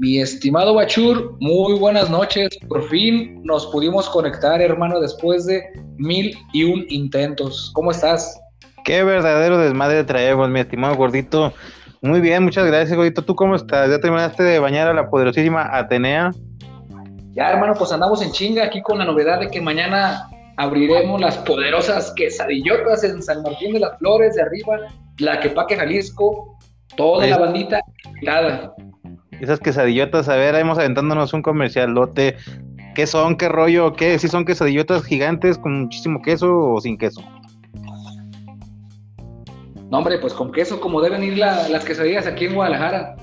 Mi estimado Bachur, muy buenas noches. Por fin nos pudimos conectar, hermano, después de mil y un intentos. ¿Cómo estás? Qué verdadero desmadre traemos, mi estimado gordito. Muy bien, muchas gracias, gordito. ¿Tú cómo estás? ¿Ya terminaste de bañar a la poderosísima Atenea? Ya, hermano, pues andamos en chinga aquí con la novedad de que mañana abriremos las poderosas quesadillotas en San Martín de las Flores, de arriba, la Quepaque Jalisco, toda la bandita invitada esas quesadillotas, a ver, vamos aventándonos un comercial lote. ¿Qué son? ¿Qué rollo? ¿Qué? ¿Si son quesadillotas gigantes con muchísimo queso o sin queso? No, hombre, pues con queso, como deben ir las quesadillas aquí en Guadalajara.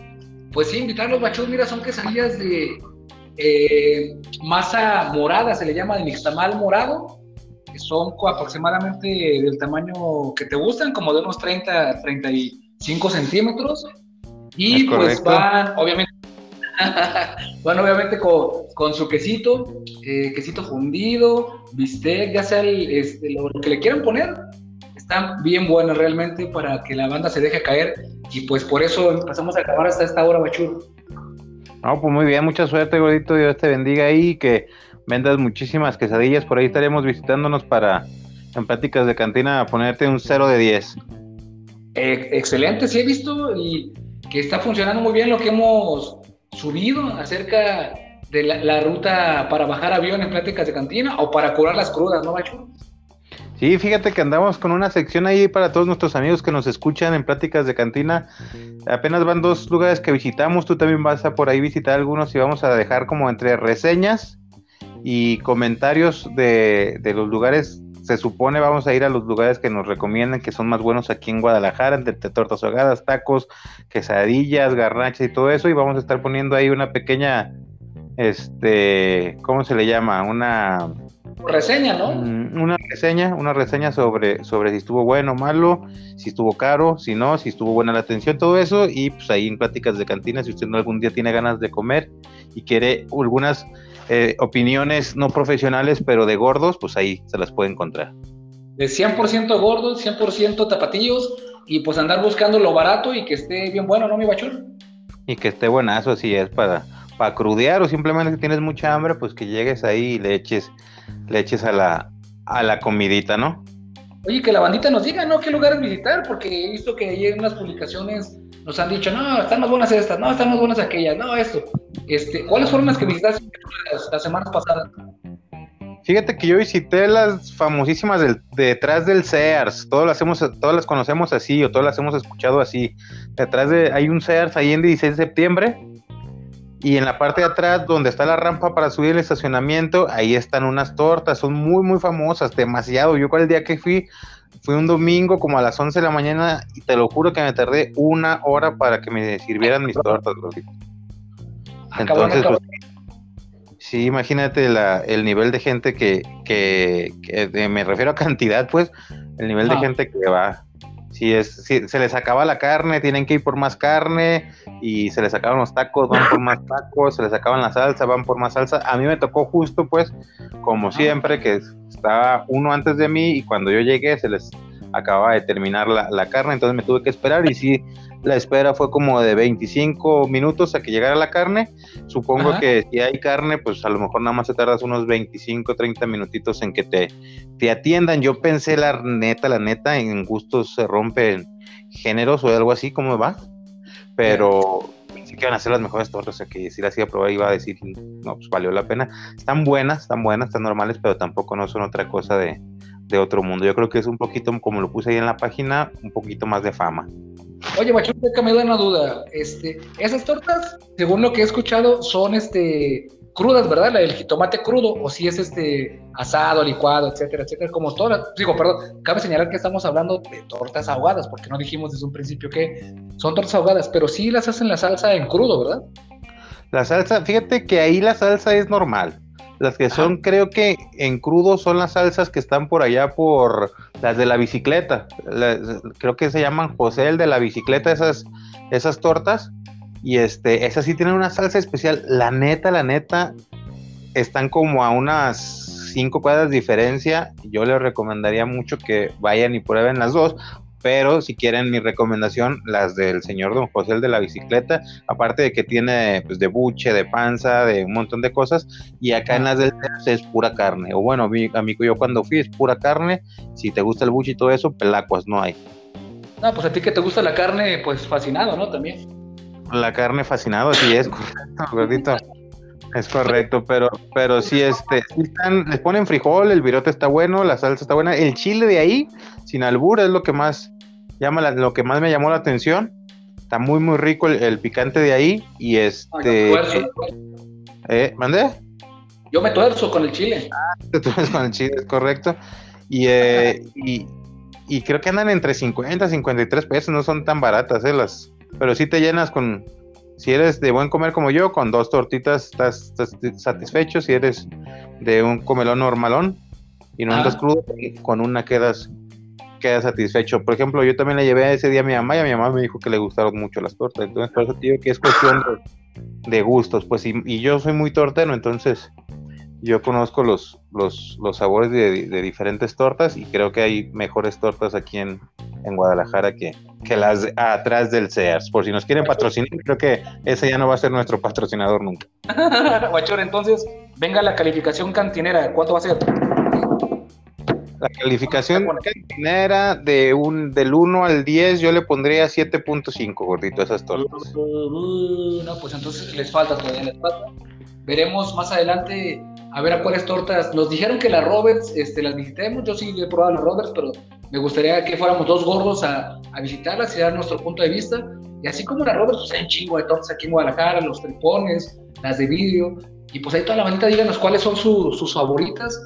Pues sí, invitarlos, bachos, mira, son quesadillas de eh, masa morada, se le llama de mixtamal morado, que son aproximadamente del tamaño que te gustan, como de unos 30, 35 centímetros. Y pues van, obviamente, van obviamente con, su quesito, eh, quesito fundido, bistec, ya sea este, lo, que le quieran poner. Están bien buenas realmente para que la banda se deje caer. Y pues por eso empezamos a acabar hasta esta hora, Bachur. No, pues muy bien, mucha suerte, gordito, Dios te bendiga ahí, que vendas muchísimas quesadillas, por ahí estaremos visitándonos para en prácticas de cantina ponerte un 0 de 10. Eh, excelente, sí he visto y que está funcionando muy bien lo que hemos subido acerca de la, ruta para bajar avión en pláticas de cantina o para curar las crudas, ¿no, Bacho? Sí, fíjate que andamos con una sección ahí para todos nuestros amigos que nos escuchan en pláticas de cantina. Apenas van dos lugares que visitamos, tú también vas a por ahí visitar algunos y vamos a dejar como entre reseñas y comentarios de, de los lugares se supone vamos a ir a los lugares que nos recomiendan que son más buenos aquí en Guadalajara, entre tortas ahogadas, tacos, quesadillas, garnachas y todo eso, y vamos a estar poniendo ahí una pequeña, este, ¿cómo se le llama? Una reseña, ¿no? Mm, una reseña, una reseña sobre, sobre si estuvo bueno o malo, si estuvo caro, si no, si estuvo buena la atención, todo eso, y pues ahí en pláticas de cantina, si usted algún día tiene ganas de comer y quiere algunas eh, opiniones no profesionales, pero de gordos, pues ahí se las puede encontrar. De 100% gordos, 100% tapatillos, y pues andar buscando lo barato y que esté bien bueno, ¿no, mi bachón? Y que esté buenazo, así es, para, para crudear o simplemente si tienes mucha hambre, pues que llegues ahí y le eches, le eches a la, a la comidita, ¿no? Oye, que la bandita nos diga, ¿no? ¿Qué lugares visitar? Porque he visto que hay unas publicaciones nos han dicho, no, están más buenas estas, no, están más buenas aquellas, no, esto. Este, ¿Cuáles fueron las que visitaste las, semanas pasadas? Fíjate que yo visité las famosísimas del, detrás del Sears, todas las, hemos, todas las conocemos así o todas las hemos escuchado así. Detrás de, hay un Sears ahí en 16 de septiembre y en la parte de atrás donde está la rampa para subir el estacionamiento, ahí están unas tortas, son muy muy famosas, demasiado. Yo el día que fui Fui un domingo como a las 11 de la mañana y te lo juro que me tardé una hora para que me sirvieran mis tortas, ah, Entonces, pues, sí, imagínate el nivel de gente que, que, me refiero a cantidad, pues, el nivel de ah. gente que va. Si, es, si se les acaba la carne, tienen que ir por más carne, y se les acaban los tacos, van por más tacos, se les acaban la salsa, van por más salsa. A mí me tocó justo, pues, como siempre, que estaba uno antes de mí y cuando yo llegué se les acababa de terminar la, carne, entonces me tuve que esperar y sí, la espera fue como de 25 minutos a que llegara la carne. Supongo que si hay carne, pues a lo mejor nada más se tardas unos 25, 30 minutitos en que te, te atiendan. Yo pensé la neta, la neta, en gustos se rompen géneros o algo así, ¿cómo va? Pero sí que van a ser las mejores tortas, o sea que si las iba a probar iba a decir, no, pues valió la pena. Están buenas, están buenas, están normales, pero tampoco no son otra cosa de, de otro mundo. Yo creo que es un poquito, como lo puse ahí en la página, un poquito más de fama. Oye, Machón, me da una duda. Este, esas tortas, según lo que he escuchado, son este crudas, ¿verdad? La del jitomate crudo, o si es este asado, licuado, etcétera, etcétera, como todas. Digo, perdón, cabe señalar que estamos hablando de tortas ahogadas, porque no dijimos desde un principio que son tortas ahogadas, pero sí las hacen la salsa en crudo, ¿verdad? La salsa, fíjate que ahí la salsa es normal. Las que son, creo que en crudo son las salsas que están por allá por las de la bicicleta. creo que se llaman José el de la bicicleta, esas, esas tortas. Y este, esas sí tienen una salsa especial. La neta, la neta, están como a unas cinco cuadras de diferencia. Yo les recomendaría mucho que vayan y prueben las dos Pero si quieren mi recomendación, las del señor Don José el de la bicicleta, aparte de que tiene pues de buche, de panza, de un montón de cosas, y acá en las del es pura carne. O bueno, amigo, yo cuando fui es pura carne. Si te gusta el buche y todo eso, pelacuas no hay. No, pues a ti que te gusta la carne, pues fascinado, ¿no? También. La carne fascinado, sí es correcto, gordito. Es correcto, pero, pero sí, este, están, les ponen frijol, el virote está bueno, la salsa está buena, el chile de ahí, sin albur, es lo que más llama lo que más me llamó la atención. Está muy muy rico el, picante de ahí y este. ¿Eh? ¿Mandé? Yo me tuerzo con el chile. Ah, te tuerzas con el chile, es correcto. Y, eh, y, y, creo que andan entre 50 y 53 pesos, no son tan baratas, ¿eh? Las, pero sí te llenas con, si eres de buen comer como yo, con dos tortitas estás, satisfecho. Si eres de un comelón normalón y no andas crudo, con una quedas, quedas satisfecho. Por ejemplo, yo también le llevé ese día a mi mamá y a mi mamá me dijo que le gustaron mucho las tortas. Entonces, por eso digo que es cuestión de, gustos. Pues y, yo soy muy torteno, entonces yo conozco los, los, los sabores de, de, diferentes tortas y creo que hay mejores tortas aquí en, en Guadalajara que, que las atrás del Sears. Por si nos quieren patrocinar, creo que ese ya no va a ser nuestro patrocinador nunca. Guachor, entonces, venga la calificación cantinera. ¿Cuánto va a ser? La calificación cantinera de un, del 1 al 10 yo le pondría 7.5, gordito, esas tortas. No, pues entonces les falta todavía, les falta. Veremos más adelante a ver a cuáles tortas. Nos dijeron que las Roberts este, las visitemos. Yo sí he probado las Roberts, pero me gustaría que fuéramos dos gordos a, a visitarlas y dar nuestro punto de vista. Y así como las Roberts, pues hay un chingo de tortas aquí en Guadalajara, los tripones, las de vidrio. Y pues ahí toda la bandita, díganos cuáles son sus favoritas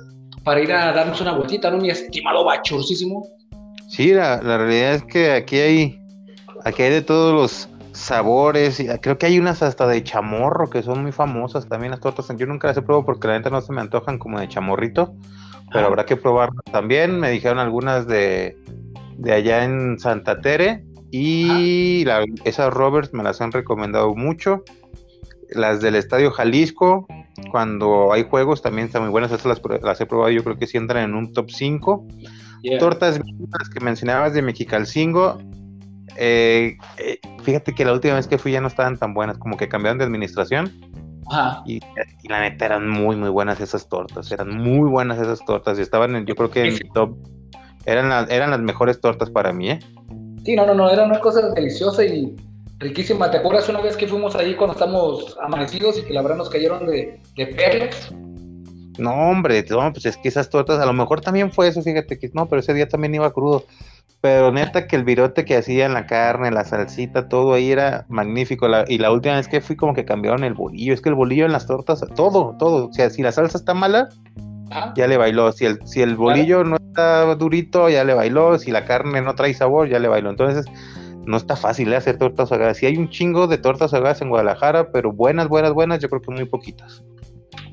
para ir a darnos una vueltita, ¿no? Mi estimado bachurcísimo. Sí, la, la realidad es que aquí hay, aquí hay de todos los sabores, y creo que hay unas hasta de chamorro que son muy famosas también las tortas. Yo nunca las he probado porque la neta no se me antojan como de chamorrito, pero habrá que probarlas también. Me dijeron algunas de, de allá en Santa Tere y esas Roberts me las han recomendado mucho. Las del Estadio Jalisco, cuando hay juegos también están muy buenas, esas las, he probado, yo creo que sí entran en un top 5. Tortas que mencionabas de Mexicalcingo, eh, eh, fíjate que la última vez que fui ya no estaban tan buenas, como que cambiaron de administración. Y, la neta eran muy, muy buenas esas tortas. Eran muy buenas esas tortas. Y estaban, en, yo creo que en mi top. Eran, eran las mejores tortas para mí, ¿eh? Sí, no, no, no. Eran una cosa deliciosa y riquísima. ¿Te acuerdas una vez que fuimos allí cuando estamos amanecidos y que la verdad nos cayeron de, de perlas? No, hombre, no, pues es que esas tortas, a lo mejor también fue eso, fíjate que no, pero ese día también iba crudo. Pero neta que el virote que hacían, la carne, la salsita, todo ahí era magnífico. y la última vez que fui como que cambiaron el bolillo. Es que el bolillo en las tortas, todo, todo. O sea, si la salsa está mala, ya le bailó. Si el, si el bolillo no está durito, ya le bailó. Si la carne no trae sabor, ya le bailó. Entonces, no está fácil ¿eh? hacer tortas ahogadas. Sí hay un chingo de tortas ahogadas en Guadalajara, pero buenas, buenas, buenas, yo creo que muy poquitas.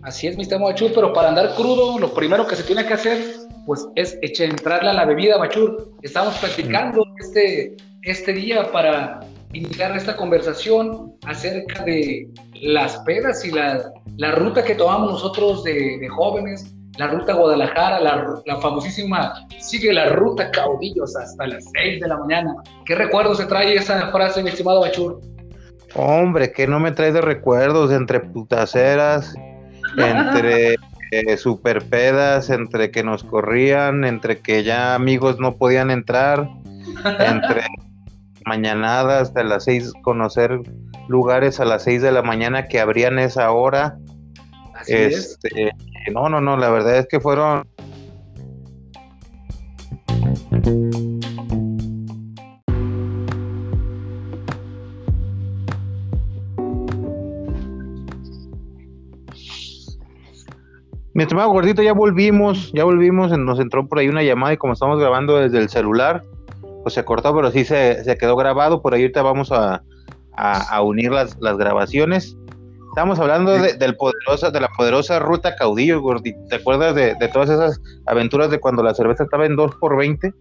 Así es, mi estimado Machur, pero para andar crudo, lo primero que se tiene que hacer, pues es entrarle a la bebida, Machur. Estamos practicando este, este día para iniciar esta conversación acerca de las pedas y la, la ruta que tomamos nosotros de, de jóvenes, la ruta Guadalajara, la, la, famosísima, sigue la ruta caudillos hasta las 6 de la mañana. ¿Qué recuerdos se trae esa frase, mi estimado Machur? Hombre, que no me trae de recuerdos entre putaceras entre eh, super pedas, entre que nos corrían, entre que ya amigos no podían entrar, entre mañanadas hasta las seis, conocer lugares a las seis de la mañana que abrían esa hora. este, No, no, no, la verdad es que fueron Mi estimado gordito, ya volvimos, ya volvimos, nos entró por ahí una llamada y como estamos grabando desde el celular, pues se cortó, pero sí se, quedó grabado, por ahí ahorita vamos a, unir las, grabaciones. Estamos hablando de, la poderosa ruta caudillo, gordito. ¿Te acuerdas de, todas esas aventuras de cuando la cerveza estaba en 2 por 20?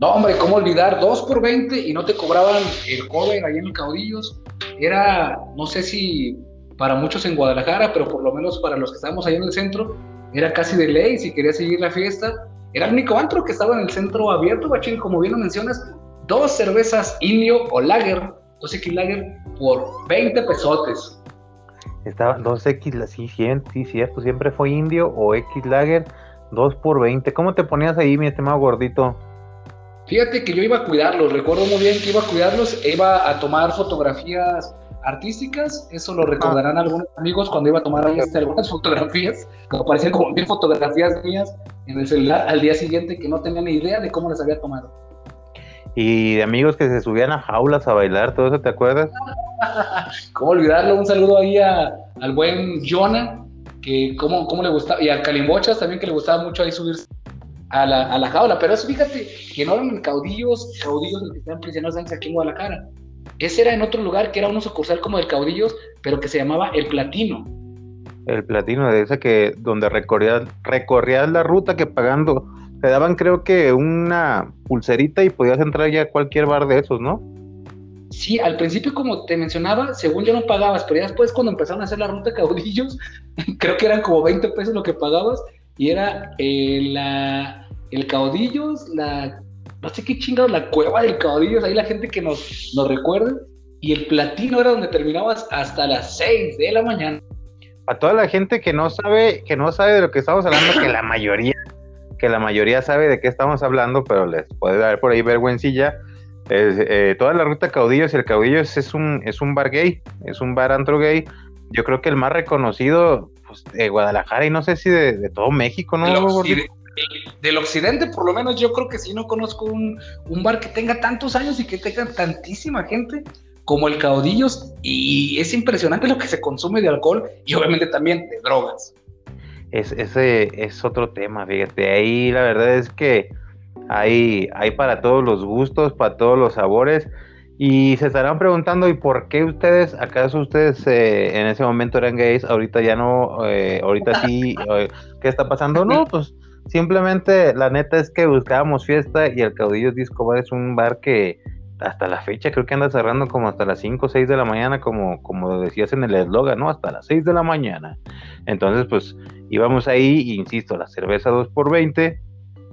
No, hombre, ¿cómo olvidar? 2 por 20 y no te cobraban el cover ahí en Caudillos. Era, no sé si para muchos en Guadalajara, pero por lo menos para los que estábamos ahí en el centro, era casi de ley, si querías seguir la fiesta, Era el único antro que estaba en el centro abierto, Bachín, como bien lo mencionas, dos cervezas indio o lager, dos X lager por 20 pesotes. Estaba 2X, sí, sí, cierto, siempre fue indio o X lager, 2 por 20. ¿Cómo te ponías ahí, mi estimado gordito? Fíjate que yo iba a cuidarlos, recuerdo muy bien que iba a cuidarlos, iba a tomar fotografías artísticas, eso lo recordarán algunos amigos cuando iba a tomar este, algunas fotografías, que parecían como mil fotografías mías en el celular al día siguiente que no tenía ni idea de cómo las había tomado. Y de amigos que se subían a jaulas a bailar, ¿todo eso te acuerdas? ¿Cómo olvidarlo? Un saludo ahí al buen Jonah, que cómo, cómo le gustaba, y a Calimbochas también que le gustaba mucho ahí subirse a la, a la jaula. Pero eso fíjate, que no eran caudillos, caudillos los que estaban prisioneros aquí en Guadalajara. Ese era en otro lugar que era uno sucursal como del caudillos, pero que se llamaba El Platino. El Platino, de ese que donde recorrías, recorrías la ruta que pagando, te daban creo que una pulserita y podías entrar ya a cualquier bar de esos, ¿no? Sí, al principio, como te mencionaba, según yo no pagabas, pero ya después cuando empezaron a hacer la ruta caudillos, creo que eran como 20 pesos lo que pagabas, y era eh, la, el caudillos, la no sé qué chingados, la cueva del caudillo, ahí la gente que nos, nos recuerda, y el platino era donde terminabas hasta las 6 de la mañana. A toda la gente que no sabe, que no sabe de lo que estamos hablando, que la mayoría, que la mayoría sabe de qué estamos hablando, pero les puede dar por ahí vergüencilla. Eh, toda la ruta Caudillos el Caudillos es un, es un bar gay, es un bar antro gay. Yo creo que el más reconocido pues, de Guadalajara y no sé si de, todo México, ¿no? del occidente, por lo menos, yo creo que sí no conozco un, bar que tenga tantos años y que tenga tantísima gente como el Caudillos. Y es impresionante lo que se consume de alcohol y obviamente también de drogas. Es, ese es otro tema, fíjate. Ahí la verdad es que hay, hay para todos los gustos, para todos los sabores. Y se estarán preguntando, ¿y por qué ustedes, acaso ustedes eh, en ese momento eran gays, ahorita ya no, eh, ahorita sí, eh, ¿qué está pasando? No, pues Simplemente, la neta es que buscábamos fiesta y el Caudillos Disco Bar es un bar que hasta la fecha creo que anda cerrando como hasta las 5 o 6 de la mañana, como, como decías en el eslogan, ¿no? Hasta las 6 de la mañana. Entonces, pues íbamos ahí, y, insisto, la cerveza 2 por 20,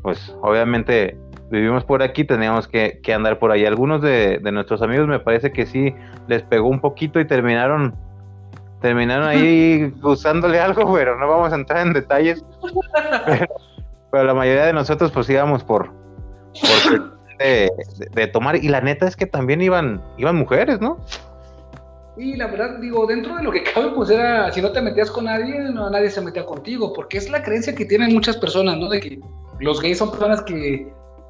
pues obviamente vivimos por aquí, teníamos que, andar por ahí. Algunos de, de, nuestros amigos me parece que sí les pegó un poquito y terminaron terminaron ahí usándole algo, pero no vamos a entrar en detalles. pero la mayoría de nosotros pues íbamos por, de, tomar y la neta es que también iban iban mujeres, ¿no? Y la verdad, digo, dentro de lo que cabe, pues era, si no te metías con nadie, no, nadie se metía contigo, porque es la creencia que tienen muchas personas, ¿no? De que los gays son personas que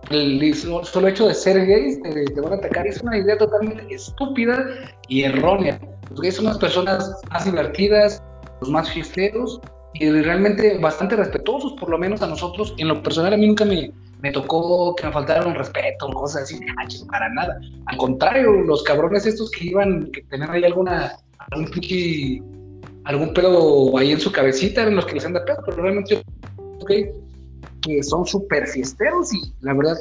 el solo hecho de ser gays te, van a atacar. Es una idea totalmente estúpida y errónea. Los gays son las personas más divertidas, los más fiesteros, y realmente bastante respetuosos, por lo menos a nosotros. En lo personal, a mí nunca me, me tocó que me faltaran respeto, cosas así, para nada. Al contrario, los cabrones estos que iban, que tenían ahí alguna, algún pinche, algún pedo ahí en su cabecita, eran los que les anda pedo, pero realmente yo, que son súper fiesteros y la verdad,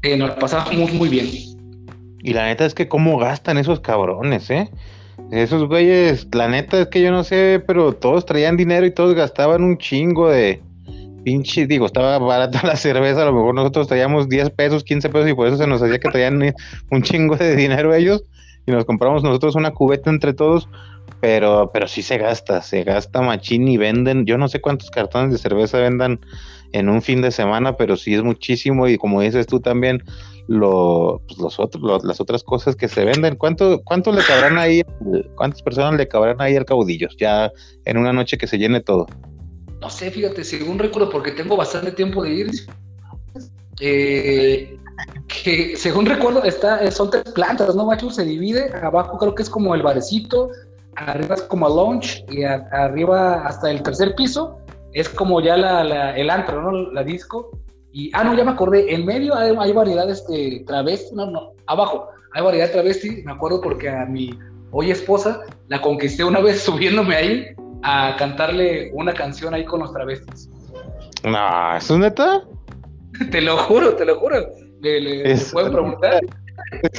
eh, nos pasamos muy bien. Y la neta es que cómo gastan esos cabrones, ¿eh? Esos güeyes, la neta es que yo no sé, pero todos traían dinero y todos gastaban un chingo de pinche, digo, estaba barata la cerveza, a lo mejor nosotros traíamos 10 pesos, 15 pesos y por eso se nos hacía que traían un chingo de dinero ellos y nos compramos nosotros una cubeta entre todos, pero, pero sí se gasta, se gasta machín y venden, yo no sé cuántos cartones de cerveza vendan en un fin de semana, pero sí es muchísimo y como dices tú también, pues, los otros, las otras cosas que se venden. ¿Cuánto, ¿Cuánto le cabrán ahí? ¿Cuántas personas le cabrán ahí al caudillo? Ya en una noche que se llene todo. No sé, fíjate, según recuerdo, porque tengo bastante tiempo de ir. Eh, que según recuerdo, está, son tres plantas, ¿no, macho? Se divide. Abajo creo que es como el barecito, arriba es como el lounge y arriba hasta el tercer piso es como ya la, el antro, ¿no? La disco y, ah, no, ya me acordé, en medio hay, hay variedades de travesti, no, no, abajo hay variedad de travesti, me acuerdo porque a mi hoy esposa la conquisté una vez subiéndome ahí a cantarle una canción ahí con los travestis. No, ¿eso es neta? te lo juro, te lo juro. Le, le, pueden preguntar.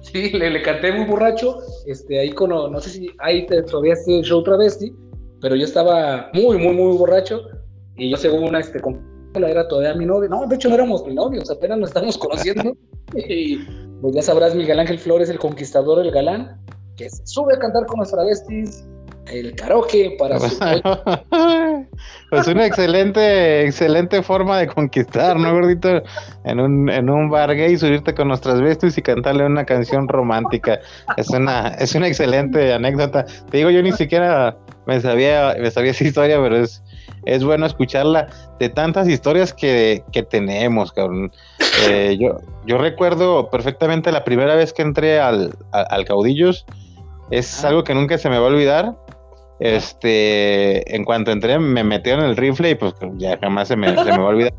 sí, le, le, canté muy borracho, este, ahí con, no sé si ahí todavía el show travesti, pero yo estaba muy, muy, muy borracho y yo según una, este, era todavía mi novio. No, de hecho no éramos mi novios, apenas nos estamos conociendo. y pues ya sabrás, Miguel Ángel Flores, el conquistador, el galán, que se sube a cantar con los travestis, el karaoke para pues una excelente, excelente forma de conquistar, ¿no, gordito? En un, en un bar gay, subirte con nuestras bestias y cantarle una canción romántica. Es una, es una excelente anécdota. Te digo, yo ni siquiera me sabía, me sabía esa historia, pero es, es bueno escucharla de tantas historias que, que tenemos, cabrón. Eh, yo, yo recuerdo perfectamente la primera vez que entré al, al Caudillos. Es algo que nunca se me va a olvidar este, en cuanto entré, me metieron el rifle y pues ya jamás se me, se me va a olvidar.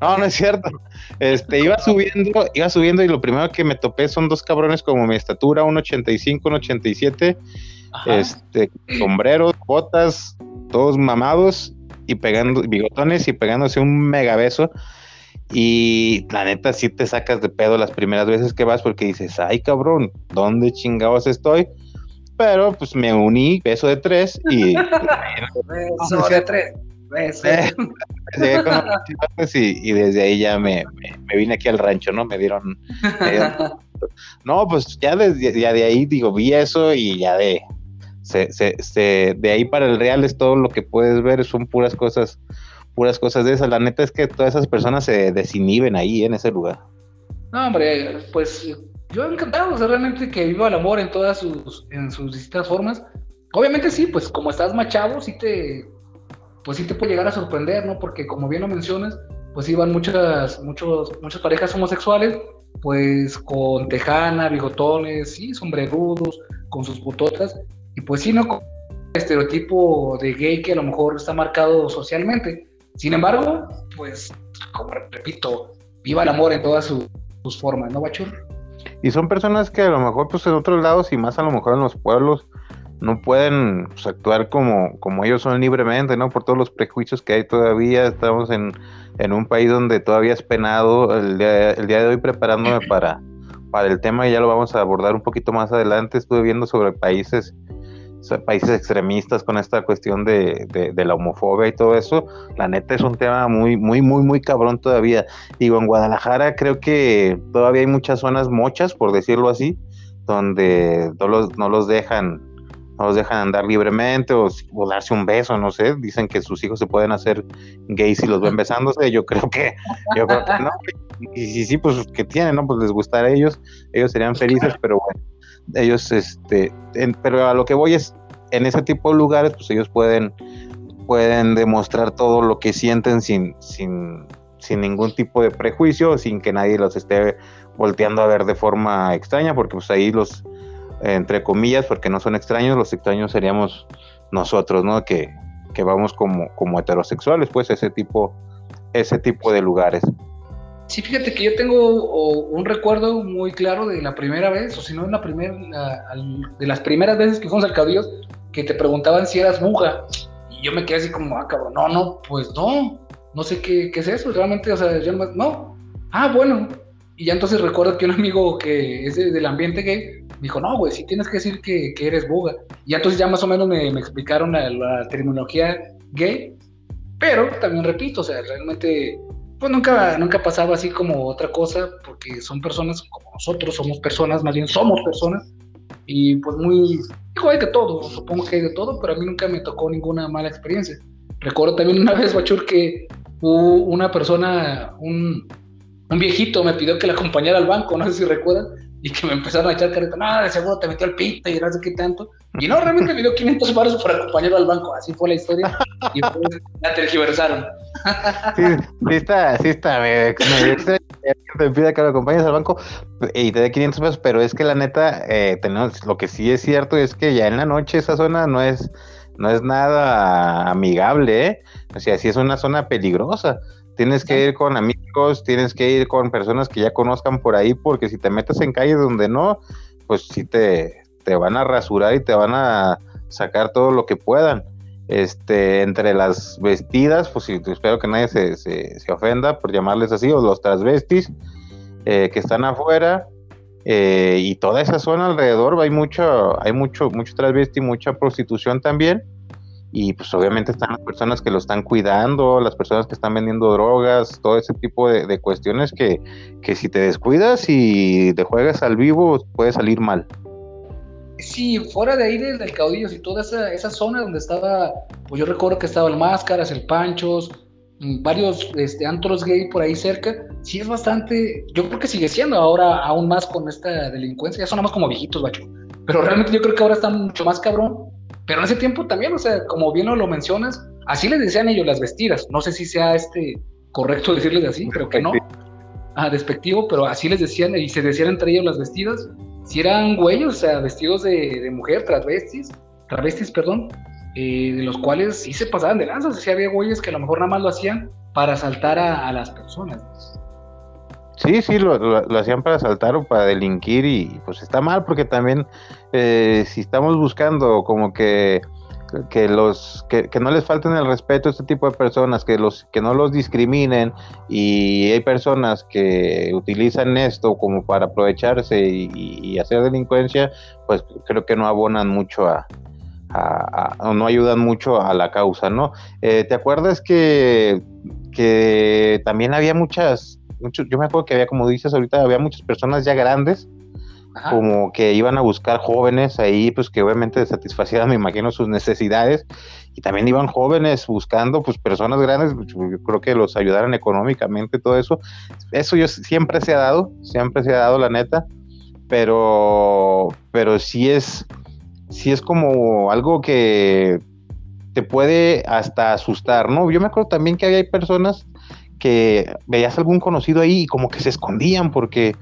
No, no es cierto. Este, iba subiendo, iba subiendo y lo primero que me topé son dos cabrones como mi estatura, un 85, un 87, este, sombreros, botas, todos mamados y pegando, bigotones y pegándose un mega beso. Y la neta, sí te sacas de pedo las primeras veces que vas porque dices, ay cabrón, ¿dónde chingados estoy? Pero pues me uní, peso de tres y... peso de tres. y, desde ahí ya me, vine aquí al rancho, ¿no? Me dieron, no, pues ya, ya de ahí digo, vi eso y ya de, se, se, de ahí para el real es todo lo que puedes ver, son puras cosas, puras cosas de esas. La neta es que todas esas personas se desinhiben ahí en ese lugar. No, hombre, pues yo encantado, o sea, realmente que viva el amor en todas sus, en sus distintas formas. Obviamente sí, pues como estás más chavo, sí te, pues sí te puede llegar a sorprender, ¿no? Porque como bien lo mencionas, pues iban muchas, muchos, muchas parejas homosexuales, pues con tejana, bigotones, sí, sombrerudos, con sus putotas, y pues sí, ¿no? Con estereotipo de gay que a lo mejor está marcado socialmente. Sin embargo, pues, como repito, viva el amor en todas sus formas, ¿no, Bachur? Y son personas que a lo mejor, pues en otros lados y más a lo mejor en los pueblos, no pueden pues, actuar como, como ellos son libremente, ¿no? Por todos los prejuicios que hay todavía. Estamos en, un país donde todavía es penado. El día, el día de hoy preparándome para, para el tema, y ya lo vamos a abordar un poquito más adelante, estuve viendo sobre países países extremistas con esta cuestión de, la homofobia y todo eso, la neta es un tema muy, muy, muy, muy cabrón todavía. Digo, en Guadalajara creo que todavía hay muchas zonas mochas, por decirlo así, donde no los, no los dejan no los dejan andar libremente o, darse un beso, no sé, dicen que sus hijos se pueden hacer gays si los ven besándose, yo creo que, yo creo que no, y si sí, pues que tienen, ¿no? Pues les gustará a ellos, ellos serían felices, pero bueno, ellos, este, pero a lo que voy es, en ese tipo de lugares, pues ellos pueden, pueden demostrar todo lo que sienten sin, sin, sin ningún tipo de prejuicio, sin que nadie los esté volteando a ver de forma extraña, porque pues ahí los, entre comillas, porque no son extraños, los extraños seríamos nosotros, ¿no? Que, que vamos como, como heterosexuales, pues ese tipo, ese tipo de lugares. Sí, fíjate que yo tengo un recuerdo muy claro de la primera vez, o si no, la de las primeras veces que fuimos al Caudillos, que te preguntaban si eras buga. Y yo me quedé así como, ah, cabrón, no, no, pues no, no sé qué, qué es eso, realmente, o sea, yo no, ah, bueno. Y ya entonces recuerdo que un amigo que es del ambiente gay me dijo, no, güey, sí tienes que decir que, que, eres buga. Y entonces ya más o menos me, me explicaron la, la terminología gay, pero también repito, o sea, realmente pues nunca, nunca pasaba así como otra cosa, porque son personas como nosotros, somos personas, más bien somos personas, y pues muy, digo, hay de todo, supongo que hay de todo, pero a mí nunca me tocó ninguna mala experiencia. Recuerdo también una vez, Bachur, que una persona, un, un viejito me pidió que le acompañara al banco, no sé si recuerdan, y que me empezaron a echar careta, no, de seguro te metió el pito y no sé qué tanto. Y no, realmente me dio 500 baros para acompañarlo al banco, así fue la historia, y pues la tergiversaron. Sí, sí está, sí está, me, me, pide que lo acompañes al banco y te dé 500 pesos, pero es que la neta, eh, tenemos, lo que sí es cierto es que ya en la noche esa zona no es, no es nada amigable, ¿eh? O sea, sí es una zona peligrosa. Tienes que ir con amigos, tienes que ir con personas que ya conozcan por ahí, porque si te metes en calles donde no, pues sí te, te van a rasurar y te van a sacar todo lo que puedan. Este, entre las vestidas, pues sí, espero que nadie se, se, ofenda por llamarles así, o los transvestis eh, que están afuera, eh, y toda esa zona alrededor hay mucho, hay mucho, mucho transvesti, mucha prostitución también. Y pues obviamente están las personas que lo están cuidando, las personas que están vendiendo drogas, todo ese tipo de, cuestiones que, que, si te descuidas y te juegas al vivo puede salir mal. Sí, fuera de ahí del, caudillo y toda esa, esa, zona donde estaba, pues yo recuerdo que estaba el Máscaras, el Panchos, mm, varios este, antros gay por ahí cerca, sí es bastante, yo creo que sigue siendo ahora aún más con esta delincuencia, ya son más como viejitos, bacho, pero realmente yo creo que ahora están mucho más cabrón pero en ese tiempo también, o sea, como bien lo mencionas, así les decían ellos las vestidas. No sé si sea este correcto decirles así, creo que no. Ah, despectivo, pero así les decían y se decían entre ellos las vestidas. Si eran güeyes, o sea, vestidos de, mujer, travestis, travestis, perdón, eh, de los cuales sí se pasaban de lanzas. O sea, había güeyes que a lo mejor nada más lo hacían para asaltar a, las personas. Sí, sí, lo, lo, hacían para asaltar o para delinquir y pues está mal porque también eh, si estamos buscando como que que los que, no les falten el respeto a este tipo de personas, que los que no los discriminen y hay personas que utilizan esto como para aprovecharse y, hacer delincuencia, pues creo que no abonan mucho a, o no ayudan mucho a la causa, ¿no? Eh, ¿Te acuerdas que, que también había muchas, muchos, yo me acuerdo que había, como dices ahorita, había muchas personas ya grandes como que iban a buscar jóvenes ahí, pues que obviamente satisfacían, me imagino, sus necesidades, y también iban jóvenes buscando, pues personas grandes, pues, yo creo que los ayudaran económicamente, todo eso, eso yo siempre se ha dado, siempre se ha dado la neta, pero, pero sí es, sí es como algo que te puede hasta asustar, ¿no? Yo me acuerdo también que había personas que veías algún conocido ahí y como que se escondían porque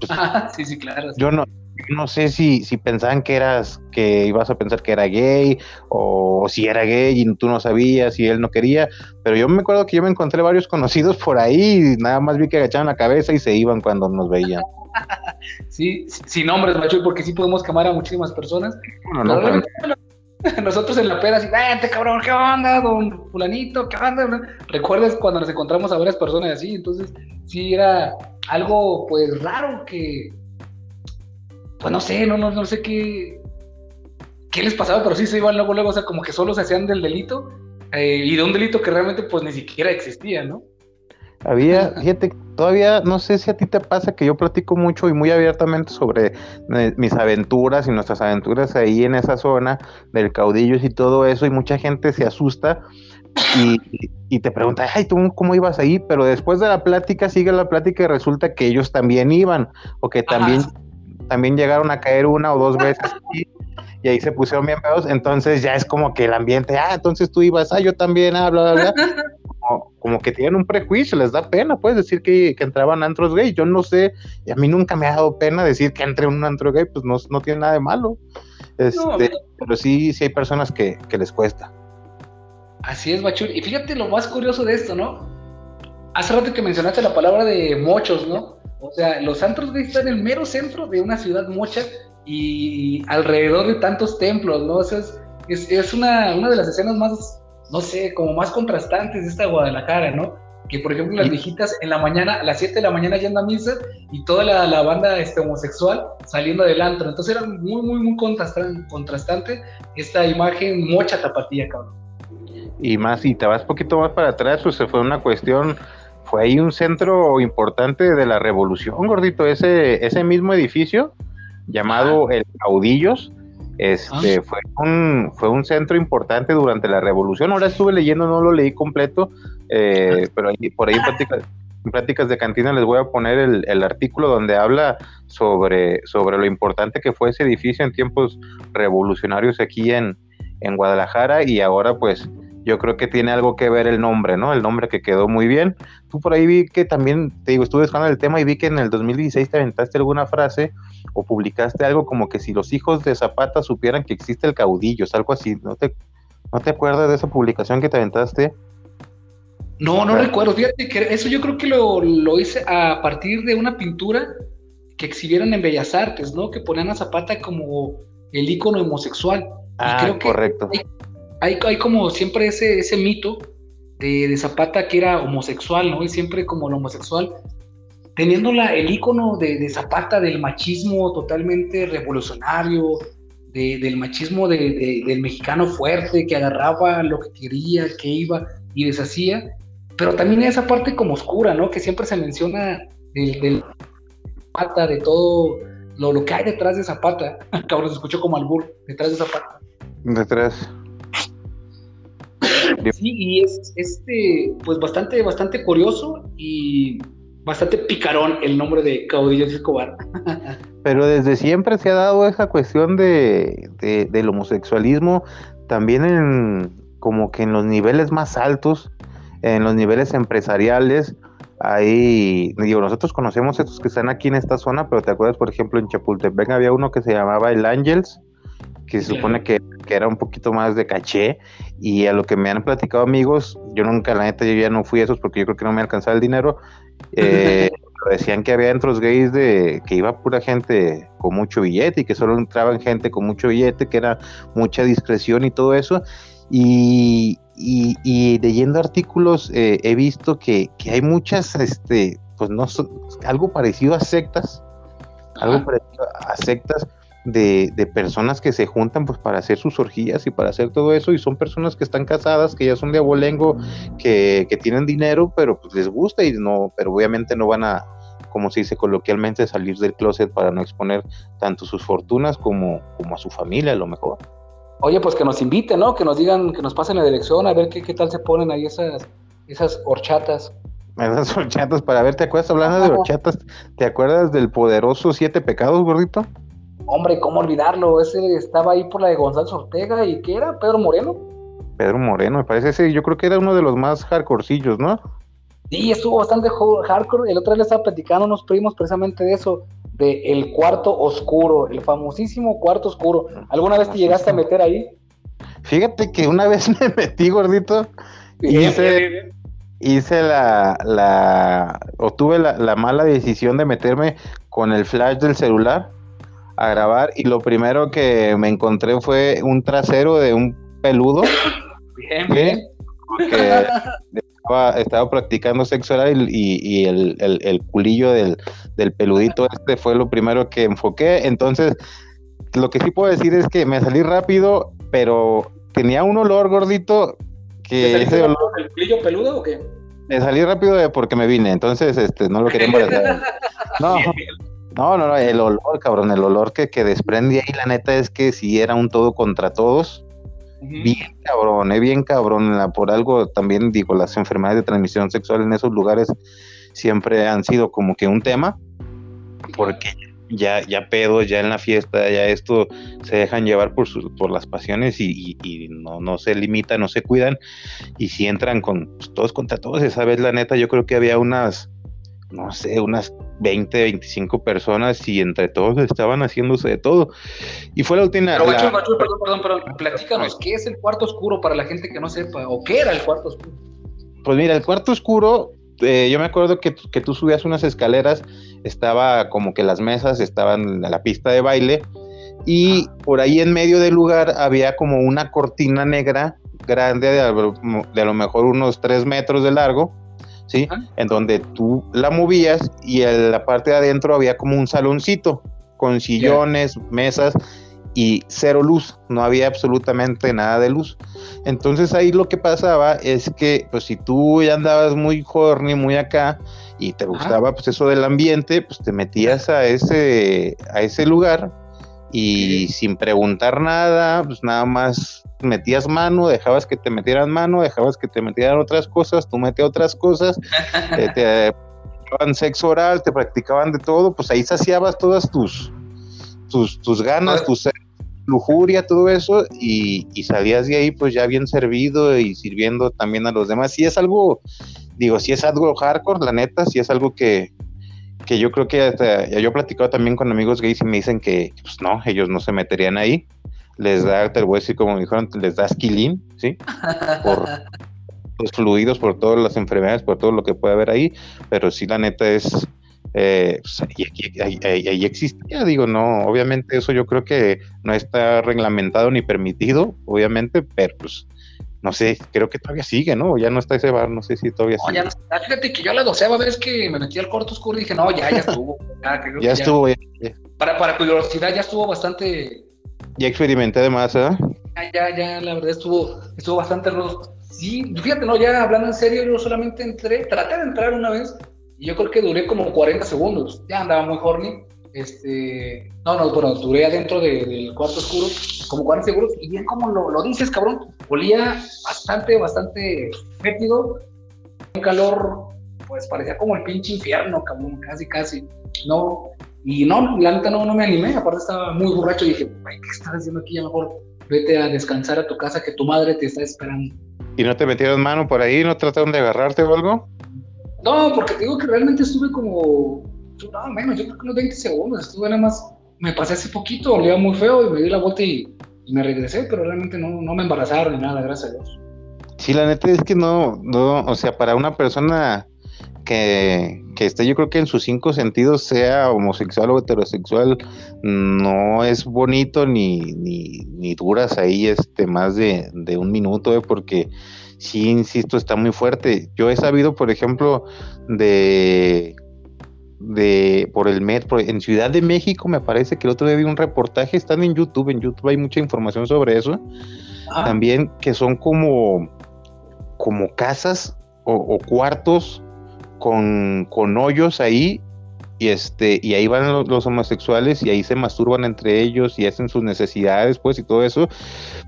pues, sí, sí, claro. Yo no, no sé si, si pensaban que eras, que ibas a pensar que era gay, o si era gay y tú no sabías y él no quería, pero yo me acuerdo que yo me encontré varios conocidos por ahí y nada más vi que agachaban la cabeza y se iban cuando nos veían. sí, sin nombres, macho, porque sí podemos quemar a muchísimas personas. Nosotros en la peda, así, vente cabrón, ¿qué onda, don fulanito? ¿Qué onda? ¿Recuerdas cuando nos encontramos a varias personas así? Entonces, sí era algo, pues, raro que, pues, no sé, no, no, no sé qué, qué les pasaba, pero sí se iban luego, luego, o sea, como que solo se hacían del delito eh, y de un delito que realmente, pues, ni siquiera existía, ¿no? Había, fíjate, todavía no sé si a ti te pasa que yo platico mucho y muy abiertamente sobre eh, mis aventuras y nuestras aventuras ahí en esa zona del caudillos y todo eso y mucha gente se asusta y, te pregunta, ay, ¿tú cómo ibas ahí? Pero después de la plática sigue la plática y resulta que ellos también iban o que también, también llegaron a caer una o dos veces y ahí se pusieron bien pedos, entonces ya es como que el ambiente, ah, entonces tú ibas, ah, yo también, ah, bla, bla, bla. Como, que tienen un prejuicio, les da pena, puedes decir que, entraban a antros gay. Yo no sé, y a mí nunca me ha dado pena decir que entre en un antro gay, pues no, no tiene nada de malo. Este, pero sí, sí hay personas que, les cuesta. Así es, Bachur. Y fíjate lo más curioso de esto, ¿no? Hace rato que mencionaste la palabra de mochos, ¿no? O sea, los antros gays están en el mero centro de una ciudad mocha y alrededor de tantos templos, ¿no? O sea, es, es, una, una de las escenas más no sé, como más contrastantes de esta Guadalajara, ¿no? Que por ejemplo las viejitas en la mañana, a las 7 de la mañana yendo a misa y toda la, banda este, homosexual saliendo del antro. Entonces era muy, muy, muy contrastante esta imagen mocha tapatía, cabrón. Y más, si te vas poquito más para atrás, pues se fue una cuestión, fue ahí un centro importante de la revolución, gordito, ese, ese mismo edificio llamado El Caudillos, este ah. fue un fue un centro importante durante la revolución. Ahora estuve leyendo, no lo leí completo, eh, pero por ahí en prácticas, de cantina les voy a poner el, artículo donde habla sobre, sobre lo importante que fue ese edificio en tiempos revolucionarios aquí en, en Guadalajara y ahora pues yo creo que tiene algo que ver el nombre, ¿no? El nombre que quedó muy bien. Tú por ahí vi que también, te digo, estuve buscando el tema y vi que en el 2016 te aventaste alguna frase o publicaste algo como que si los hijos de Zapata supieran que existe el caudillo, algo así, ¿no te, no te acuerdas de esa publicación que te aventaste? No, no recuerdo, fíjate que eso yo creo que lo, hice a partir de una pintura que exhibieron en Bellas Artes, ¿no? Que ponían a Zapata como el ícono homosexual. Ah, correcto. Hay, como siempre ese, mito de, de, Zapata que era homosexual, ¿no? Y siempre como el homosexual teniendo el icono de, Zapata del machismo totalmente revolucionario, del machismo del mexicano fuerte, que agarraba lo que quería, que iba y deshacía, pero también esa parte como oscura, ¿no? Que siempre se menciona del, pata, de todo lo, que hay detrás de esa pata. Cabrón, se escuchó como albur, detrás de esa pata. Detrás. Sí, y es este, pues bastante, bastante curioso y bastante picarón el nombre de Caudillo Escobar. Pero desde siempre se ha dado esa cuestión de, del homosexualismo también en como que en los niveles más altos, en los niveles empresariales, ahí, digo, nosotros conocemos estos que están aquí en esta zona, pero te acuerdas, por ejemplo, en Chapultepec había uno que se llamaba el Angels, que se supone que, era un poquito más de caché, y a lo que me han platicado amigos, yo nunca, la neta, yo ya no fui a esos porque yo creo que no me alcanzaba el dinero, eh, decían que había entros gays de que iba pura gente con mucho billete y que solo entraban gente con mucho billete, que era mucha discreción y todo eso. Y, y, leyendo artículos eh, he visto que, que, hay muchas, este, pues no, algo parecido a sectas, algo parecido a sectas de, personas que se juntan pues para hacer sus orgías y para hacer todo eso y son personas que están casadas, que ya son de abolengo, que, que tienen dinero, pero pues les gusta y no, pero obviamente no van a, como se dice coloquialmente, salir del closet para no exponer tanto sus fortunas como, como a su familia a lo mejor. Oye, pues que nos inviten, ¿no? Que nos digan, que nos pasen la dirección, a ver qué, qué tal se ponen ahí esas, esas horchatas. Esas horchatas, para ver, ¿te acuerdas hablando de horchatas? ¿Te acuerdas del poderoso Siete Pecados, gordito? Hombre, ¿cómo olvidarlo? Ese estaba ahí por la de González Ortega y ¿qué era? ¿Pedro Moreno? Pedro Moreno, me parece ese, yo creo que era uno de los más hardcorecillos, ¿no? Sí, estuvo bastante hardcore. El otro día le estaba platicando a unos primos precisamente de eso, de El Cuarto Oscuro, el famosísimo Cuarto Oscuro. ¿Alguna vez te llegaste a meter ahí? Fíjate que una vez me metí, gordito, y hice, hice la, la, o tuve la, la mala decisión de meterme con el flash del celular a grabar y lo primero que me encontré fue un trasero de un peludo. Bien, bien. estaba, practicando sexo oral y, el, culillo del, peludito este fue lo primero que enfoqué. Entonces, lo que sí puedo decir es que me salí rápido, pero tenía un olor gordito que ese olor... ¿El culillo peludo o qué? Me salí rápido porque me vine, entonces este, no lo quería embarazar. No, no, no, no, el olor, cabrón, el olor que, que desprende ahí, la neta es que si era un todo contra todos, bien cabrón, eh, bien cabrón, por algo también digo, las enfermedades de transmisión sexual en esos lugares siempre han sido como que un tema, porque ya, ya pedos, ya en la fiesta, ya esto se dejan llevar por, por las pasiones y, no, no se limitan, no se cuidan, y si entran con pues, todos contra todos, esa vez la neta yo creo que había unas no sé, unas 20, 25 personas y entre todos estaban haciéndose de todo. Y fue la última... Pero, perdón, perdón, perdón, platícanos, ¿qué es el cuarto oscuro para la gente que no sepa? ¿O qué era el cuarto oscuro? Pues mira, el cuarto oscuro, eh, yo me acuerdo que, que, tú subías unas escaleras, estaba como que las mesas estaban en la pista de baile y por ahí en medio del lugar había como una cortina negra grande de, de a lo mejor unos 3 metros de largo ¿sí? En donde tú la movías y en la parte de adentro había como un saloncito con sillones, mesas y cero luz, no había absolutamente nada de luz. Entonces ahí lo que pasaba es que pues si tú ya andabas muy horny, muy acá y te gustaba pues eso del ambiente, pues te metías a ese a ese lugar y sin preguntar nada, pues nada más metías mano, dejabas que te metieran mano, dejabas que te metieran otras cosas, tú metías otras cosas, eh, te practicaban sexo oral, te practicaban de todo, pues ahí saciabas todas tus, tus, tus ganas, tu lujuria, todo eso, y, salías de ahí pues ya bien servido y sirviendo también a los demás. Si es algo, digo, si es algo hardcore, la neta, si es algo que, que yo creo que hasta, yo he platicado también con amigos gays y me dicen que pues no, ellos no se meterían ahí les da, te voy a decir como me dijeron, les da esquilín, ¿sí? Por los fluidos, por todas las enfermedades, por todo lo que puede haber ahí, pero sí la neta es, eh, pues ahí, existe, ya digo, no, obviamente eso yo creo que no está reglamentado ni permitido, obviamente, pero pues no sé, creo que todavía sigue, ¿no? Ya no está ese bar, no sé si todavía no, Ya no está. Fíjate que yo la doceava vez que me metí al corto oscuro dije, no, ya, ya estuvo. Ya, estuvo. Para, para curiosidad, ya estuvo bastante Ya experimenté además, ¿eh? Ya, ya, la verdad estuvo, estuvo bastante rudo. Sí, fíjate, no, ya hablando en serio, yo solamente entré, traté de entrar una vez y yo creo que duré como 40 segundos. Ya andaba muy horny. Este, no, no, bueno, duré adentro del cuarto oscuro como 40 segundos y bien como lo, lo dices, cabrón, olía bastante, bastante fétido, un calor, pues parecía como el pinche infierno, cabrón, casi, casi. No, y no, la neta no, no me animé, aparte estaba muy borracho y dije, ¿qué estás haciendo aquí? Ya mejor vete a descansar a tu casa que tu madre te está esperando. ¿Y no te metieron mano por ahí? ¿No trataron de agarrarte o algo? No, porque te digo que realmente estuve como, no, menos, yo creo que unos 20 segundos, estuve nada más, me pasé hace poquito, olía muy feo y me di la vuelta y, me regresé, pero realmente no, no me embarazaron ni nada, gracias a Dios. Sí, la neta es que no, no, o sea, para una persona que, que esté yo creo que en sus cinco sentidos, sea homosexual o heterosexual, no es bonito ni, ni, ni duras ahí este, más de, de un minuto, ¿eh? porque sí, insisto, está muy fuerte. Yo he sabido, por ejemplo, de de por el metro en Ciudad de México me parece que el otro día vi un reportaje están en YouTube en YouTube hay mucha información sobre eso también que son como como casas o cuartos con, con hoyos ahí y este y ahí van los, homosexuales y ahí se masturban entre ellos y hacen sus necesidades pues y todo eso.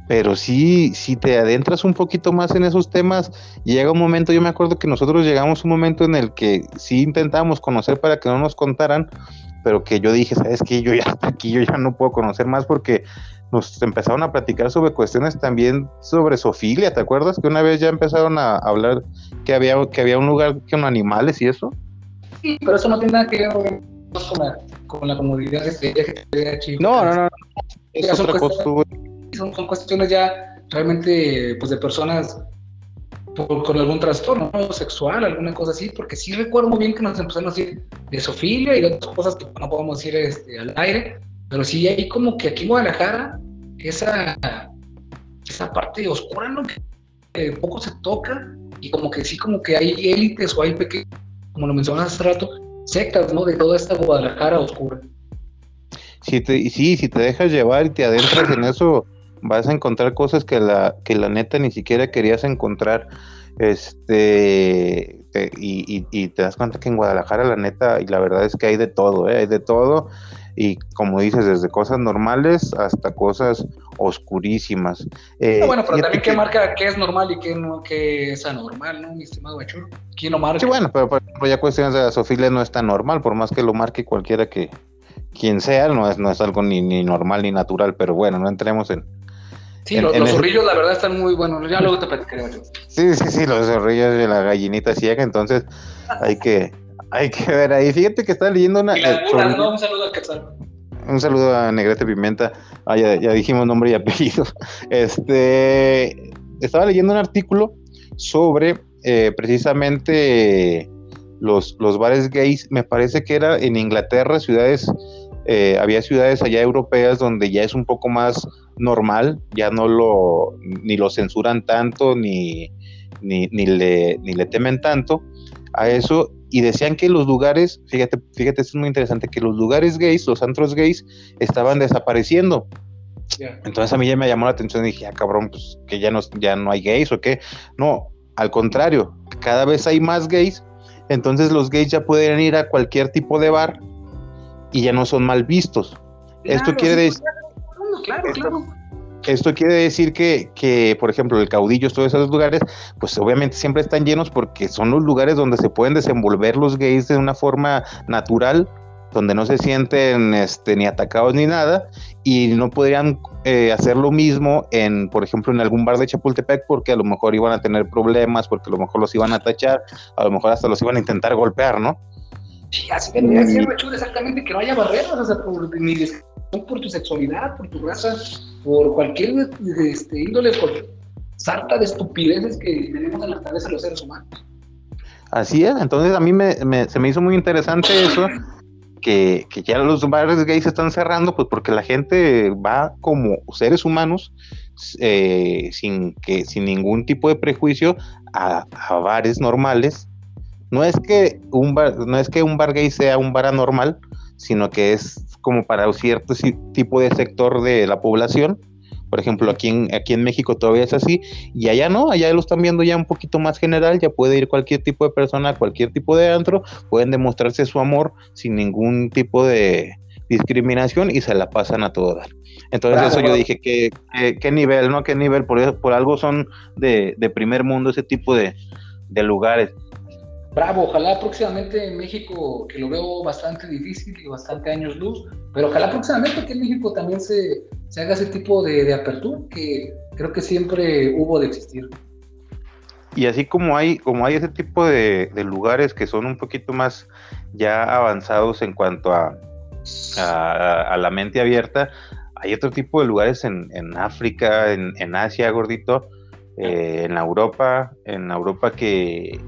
Pero sí si te adentras un poquito más en esos temas llega un momento yo me acuerdo que nosotros llegamos un momento en el que sí intentábamos conocer para que no nos contaran pero que yo dije sabes que yo ya aquí yo ya no puedo conocer más porque nos empezaron a platicar sobre cuestiones también sobre sofilia, ¿te acuerdas? Que una vez ya empezaron a hablar que había, que había un lugar con animales y eso. Sí, pero eso no tiene nada que ver con la, con la comunidad de No, no, no. son, cuestiones, son, cuestiones ya realmente pues de personas con algún trastorno sexual, alguna cosa así, porque sí recuerdo muy bien que nos empezaron a decir de sofilia y de otras cosas que no podemos decir este, al aire, pero sí hay como que aquí en Guadalajara, esa, esa parte oscura, ¿no? Que poco se toca y como que sí, como que hay élites o hay pequeños, como lo mencionas hace rato, sectas, ¿no? De toda esta Guadalajara oscura. Si te, sí, si te dejas llevar y te adentras en eso, vas a encontrar cosas que la, que la neta ni siquiera querías encontrar. Este, y, y, te das cuenta que en Guadalajara la neta, y la verdad es que hay de todo, ¿eh? hay de todo y como dices, desde cosas normales hasta cosas oscurísimas. Eh, bueno, pero también qué marca qué es normal y qué, no, qué es anormal, ¿no, mi estimado Bachur? ¿Quién lo marca? Sí, bueno, pero por ejemplo, ya cuestiones de la sofilia no es tan normal, por más que lo marque cualquiera que quien sea, no es, no es algo ni, ni normal ni natural, pero bueno, no entremos en, Sí, los, zorrillos la verdad están muy buenos, ya luego te platicaré. Sí, sí, sí, los zorrillos de la gallinita ciega, entonces hay que, hay que ver ahí. Fíjate que está leyendo una. Eh, un saludo a Quetzal. Un saludo a Negrete Pimenta. Ah, ya, dijimos nombre y apellido. Este. Estaba leyendo un artículo sobre eh, precisamente los, los bares gays. Me parece que era en Inglaterra, ciudades. Eh, había ciudades allá europeas donde ya es un poco más normal, ya no lo ni lo censuran tanto ni, ni, ni, le, ni le temen tanto a eso y decían que los lugares, fíjate, fíjate, esto es muy interesante, que los lugares gays, los antros gays, estaban desapareciendo. Entonces a mí ya me llamó la atención y dije, ah, cabrón, pues que ya no, ya no hay gays o qué. No, al contrario, cada vez hay más gays, entonces los gays ya pueden ir a cualquier tipo de bar y ya no son mal vistos. esto quiere decir... Claro, claro. Esto quiere decir que, que, por ejemplo, el caudillo, todos esos lugares, pues obviamente siempre están llenos porque son los lugares donde se pueden desenvolver los gays de una forma natural, donde no se sienten este, ni atacados ni nada, y no podrían eh, hacer lo mismo en, por ejemplo, en algún bar de Chapultepec, porque a lo mejor iban a tener problemas, porque a lo mejor los iban a tachar, a lo mejor hasta los iban a intentar golpear, ¿no? Sí, así debería ser, exactamente, que no haya barreras, o sea, por, ni por tu sexualidad, por tu raza, por cualquier este, índole, por sarta de estupideces que tenemos en la cabeza los seres humanos. Así es, entonces a mí me, se me hizo muy interesante eso, que, que, ya los bares gays están cerrando, pues porque la gente va como seres humanos, eh, sin, que, sin ningún tipo de prejuicio, a, a, bares normales. No es que un bar, no es que un bar gay sea un bar anormal, sino que es como para cierto tipo de sector de la población. Por ejemplo, aquí en, aquí en México todavía es así, y allá no, allá lo están viendo ya un poquito más general, ya puede ir cualquier tipo de persona, cualquier tipo de antro, pueden demostrarse su amor sin ningún tipo de discriminación y se la pasan a todo dar. Entonces eso yo dije, ¿qué, qué, nivel, no? ¿Qué nivel? Por, por algo son de, de primer mundo ese tipo de, de lugares. Bravo, ojalá próximamente en México, que lo veo bastante difícil y bastante años luz, pero ojalá próximamente que en México también se, se haga ese tipo de, de, apertura que creo que siempre hubo de existir. Y así como hay, como hay ese tipo de, de lugares que son un poquito más ya avanzados en cuanto a, a, a la mente abierta, hay otro tipo de lugares en, en África, en, en, Asia, gordito, eh, en Europa, en Europa que,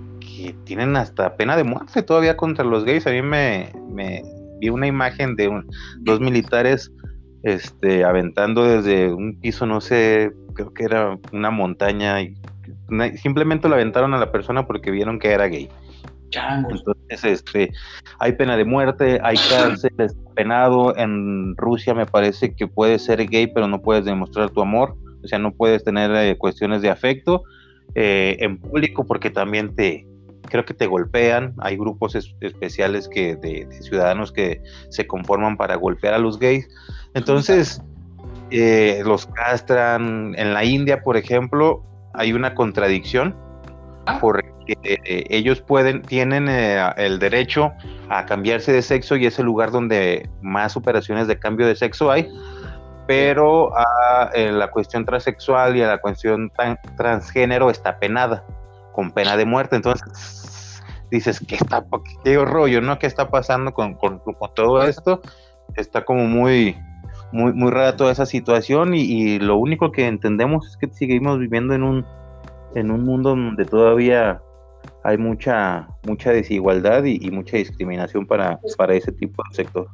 tienen hasta pena de muerte todavía contra los gays. A mí me, vi una imagen de dos militares este, aventando desde un piso, no sé, creo que era una montaña, y simplemente lo aventaron a la persona porque vieron que era gay. Entonces, este, hay pena de muerte, hay cárcel, penado. En Rusia me parece que puedes ser gay, pero no puedes demostrar tu amor. O sea, no puedes tener eh, cuestiones de afecto eh, en público porque también te, creo que te golpean. Hay grupos especiales que de, ciudadanos que se conforman para golpear a los gays. Entonces, eh, los castran. En la India, por ejemplo, hay una contradicción ah. porque eh, ellos pueden, tienen eh, el derecho a cambiarse de sexo y es el lugar donde más operaciones de cambio de sexo hay. Pero a la cuestión transexual y a la cuestión transgénero está penada con pena de muerte. Entonces dices, ¿qué está, qué rollo, no? ¿Qué está pasando con, con, todo esto? Está como muy, muy, muy rara toda esa situación y, lo único que entendemos es que seguimos viviendo en un, en un mundo donde todavía hay mucha, mucha desigualdad y, mucha discriminación para, para ese tipo de sector.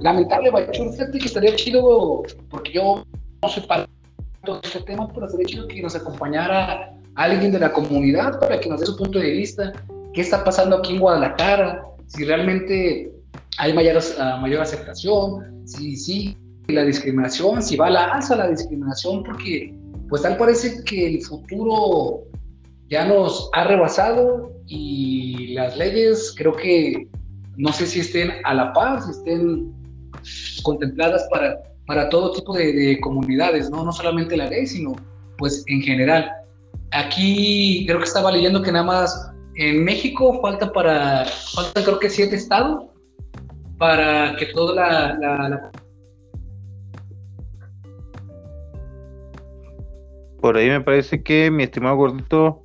Lamentable, Bachur, fíjate que estaría chido, porque yo no sé para todo este tema, pero estaría chido que nos acompañara alguien de la comunidad para que nos dé su punto de vista, qué está pasando aquí en Guadalajara, si realmente hay mayor, uh, mayor aceptación, si sí la discriminación, si va a la alza la discriminación, porque pues tal parece que el futuro ya nos ha rebasado y las leyes creo que no sé si estén a la par, si estén contempladas para, para todo tipo de, de comunidades, ¿no? no solamente la ley, sino pues en general. Aquí creo que estaba leyendo que nada más en México falta para, falta creo que siete estados para que toda la, Por ahí me parece que mi estimado gordito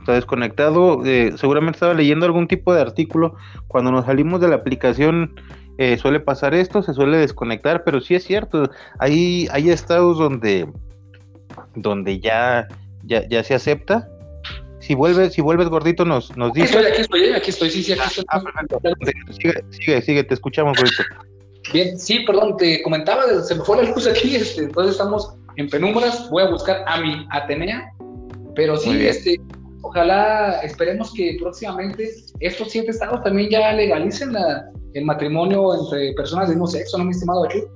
está desconectado. Eh, seguramente estaba leyendo algún tipo de artículo. Cuando nos salimos de la aplicación eh, suele pasar esto, se suele desconectar, pero sí es cierto. Hay, hay estados donde, donde ya ya, ya se acepta. Si vuelves, si vuelves gordito, nos, nos dice. Aquí estoy, aquí estoy, sí, sí, aquí estoy. Ah, sigue, sigue, sigue, te escuchamos, gordito. Bien, sí, perdón, te comentaba, se me fue la luz aquí, este, entonces estamos en penumbras, voy a buscar a mi Atenea, pero sí, este, ojalá esperemos que próximamente estos siete estados también ya legalicen la, el matrimonio entre personas del mismo sexo, ¿no, mi estimado Achú?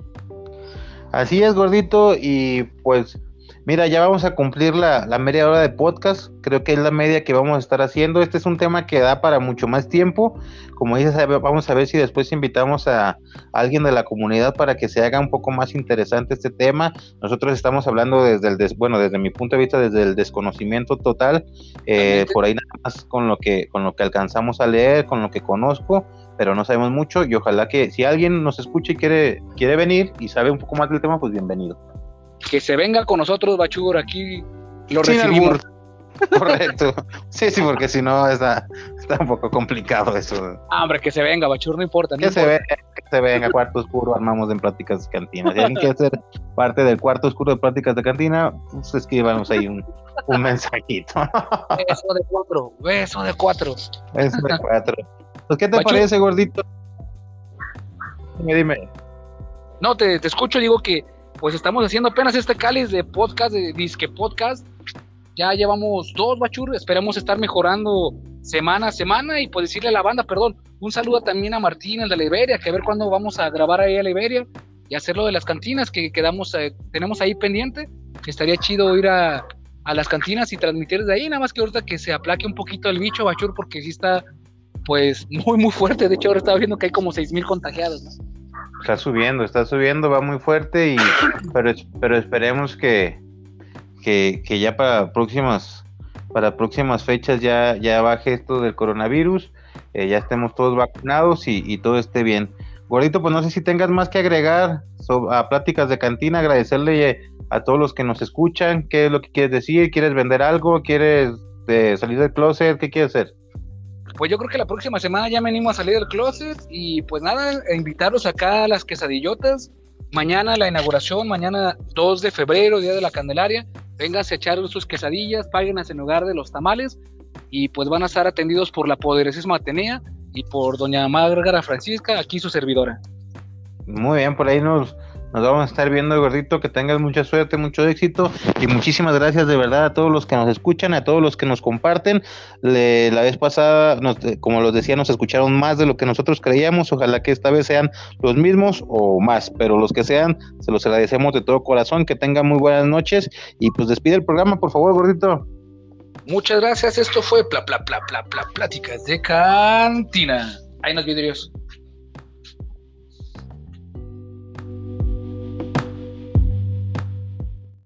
Así es, gordito, y pues Mira, ya vamos a cumplir la, media hora de podcast. Creo que es la media que vamos a estar haciendo. Este es un tema que da para mucho más tiempo. Como dices, vamos a ver si después invitamos a, alguien de la comunidad para que se haga un poco más interesante este tema. Nosotros estamos hablando desde el, bueno, desde mi punto de vista, desde el desconocimiento total. Eh, por ahí nada más con lo que, con lo que alcanzamos a leer, con lo que conozco pero no sabemos mucho y ojalá que si alguien nos escucha y quiere, quiere venir y sabe un poco más del tema, pues bienvenido que se venga con nosotros, Bachur, aquí lo recibimos. Correcto. Sí, sí, porque si no está, está un poco complicado eso. Ah, hombre, que se venga, Bachur, no importa. que, Se venga, que se venga, cuarto oscuro, armamos en pláticas de cantina. Si alguien quiere ser parte del cuarto oscuro de pláticas de cantina, pues escríbanos ahí un, un mensajito. Beso de cuatro, beso de cuatro. Beso de cuatro. Pues, ¿qué te parece, gordito? Dime, dime. No, te, te escucho, digo que pues estamos haciendo apenas este cáliz de podcast, de disque podcast. Ya llevamos dos, Bachur. Esperemos estar mejorando semana a semana y pues decirle a la banda, perdón, Un saludo también a Martín, el de Liberia, que a ver cuándo vamos a grabar ahí a Liberia y hacerlo de las cantinas que quedamos, eh, tenemos ahí pendiente. Estaría chido ir a, a las cantinas y transmitir desde ahí, nada más que ahorita que se aplaque un poquito el bicho, Bachur, porque sí está pues muy, muy fuerte. De hecho, ahora estaba viendo que hay como mil contagiados, ¿no? Está subiendo, está subiendo, va muy fuerte, y pero, pero esperemos que, que, que ya para próximas para próximas fechas ya, ya baje esto del coronavirus, eh, ya estemos todos vacunados y, todo esté bien. Gordito, pues no sé si tengas más que agregar a pláticas de cantina, agradecerle a todos los que nos escuchan, qué es lo que quieres decir, quieres vender algo, quieres eh, salir del closet, qué quieres hacer. Pues yo creo que la próxima semana ya venimos a salir del closet y pues nada, invitarlos acá a las quesadillotas. Mañana la inauguración, mañana 2 de febrero, Día de la Candelaria. Vénganse a echar sus quesadillas, páguenlas en lugar de los tamales y pues van a estar atendidos por la poderosísima Atenea y por doña Márgara Francisca, aquí su servidora. Muy bien, por ahí nos, nos vamos a estar viendo, gordito. Que tengas mucha suerte, mucho éxito. Y muchísimas gracias de verdad a todos los que nos escuchan, a todos los que nos comparten. la vez pasada, como los decía, nos escucharon más de lo que nosotros creíamos. Ojalá que esta vez sean los mismos o más. Pero los que sean, se los agradecemos de todo corazón. Que tengan muy buenas noches. Y pues despide el programa, por favor, gordito. Muchas gracias. Esto fue Pla Pla Pla Pla Pla Pláticas de Cantina. Ahí nos vidrios.